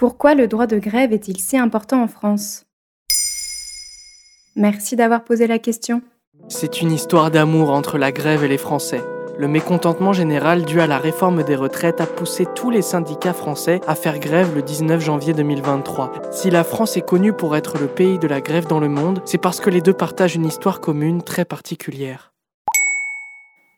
Pourquoi le droit de grève est-il si important en France? Merci d'avoir posé la question. C'est une histoire d'amour entre la grève et les Français. Le mécontentement général dû à la réforme des retraites a poussé tous les syndicats français à faire grève le 19 janvier 2023. Si la France est connue pour être le pays de la grève dans le monde, c'est parce que les deux partagent une histoire commune très particulière.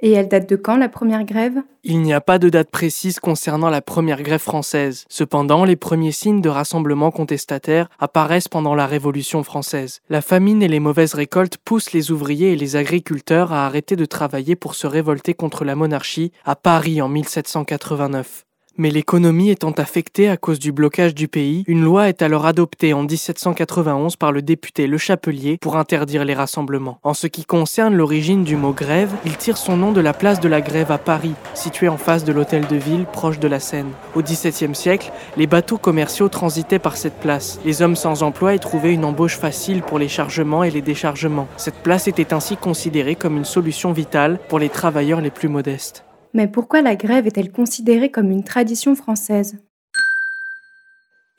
Et elle date de quand la première grève? Il n'y a pas de date précise concernant la première grève française. Cependant, les premiers signes de rassemblement contestataire apparaissent pendant la Révolution française. La famine et les mauvaises récoltes poussent les ouvriers et les agriculteurs à arrêter de travailler pour se révolter contre la monarchie à Paris en 1789. Mais l'économie étant affectée à cause du blocage du pays, une loi est alors adoptée en 1791 par le député Le Chapelier pour interdire les rassemblements. En ce qui concerne l'origine du mot grève, il tire son nom de la place de la Grève à Paris, située en face de l'hôtel de ville proche de la Seine. Au XVIIe siècle, les bateaux commerciaux transitaient par cette place. Les hommes sans emploi y trouvaient une embauche facile pour les chargements et les déchargements. Cette place était ainsi considérée comme une solution vitale pour les travailleurs les plus modestes. Mais pourquoi la grève est-elle considérée comme une tradition française?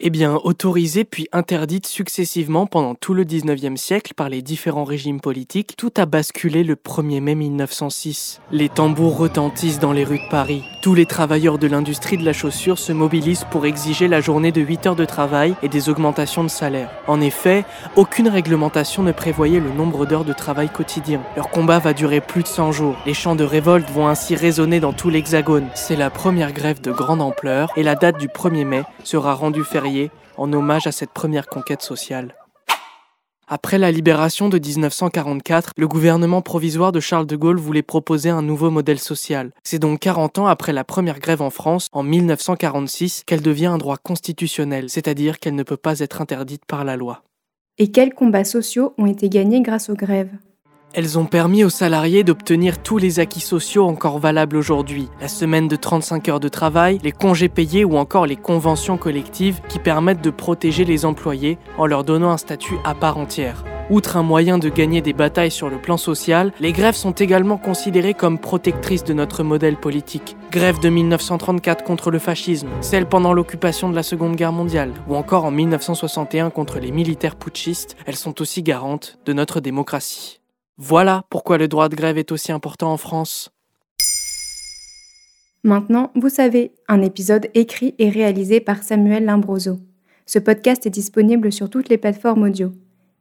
Eh bien, autorisée puis interdite successivement pendant tout le 19e siècle par les différents régimes politiques, tout a basculé le 1er mai 1906. Les tambours retentissent dans les rues de Paris. Tous les travailleurs de l'industrie de la chaussure se mobilisent pour exiger la journée de 8 heures de travail et des augmentations de salaire. En effet, aucune réglementation ne prévoyait le nombre d'heures de travail quotidien. Leur combat va durer plus de 100 jours. Les chants de révolte vont ainsi résonner dans tout l'Hexagone. C'est la première grève de grande ampleur et la date du 1er mai sera rendue fériée en hommage à cette première conquête sociale. Après la libération de 1944, le gouvernement provisoire de Charles de Gaulle voulait proposer un nouveau modèle social. C'est donc 40 ans après la première grève en France, en 1946, qu'elle devient un droit constitutionnel, c'est-à-dire qu'elle ne peut pas être interdite par la loi. Et quels combats sociaux ont été gagnés grâce aux grèves? Elles ont permis aux salariés d'obtenir tous les acquis sociaux encore valables aujourd'hui. La semaine de 35 heures de travail, les congés payés ou encore les conventions collectives qui permettent de protéger les employés en leur donnant un statut à part entière. Outre un moyen de gagner des batailles sur le plan social, les grèves sont également considérées comme protectrices de notre modèle politique. Grève de 1934 contre le fascisme, celle pendant l'occupation de la Seconde Guerre mondiale, ou encore en 1961 contre les militaires putschistes, elles sont aussi garantes de notre démocratie. Voilà pourquoi le droit de grève est aussi important en France. Maintenant, vous savez, un épisode écrit et réalisé par Samuel Limbroso. Ce podcast est disponible sur toutes les plateformes audio.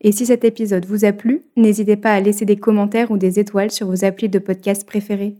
Et si cet épisode vous a plu, n'hésitez pas à laisser des commentaires ou des étoiles sur vos applis de podcast préférés.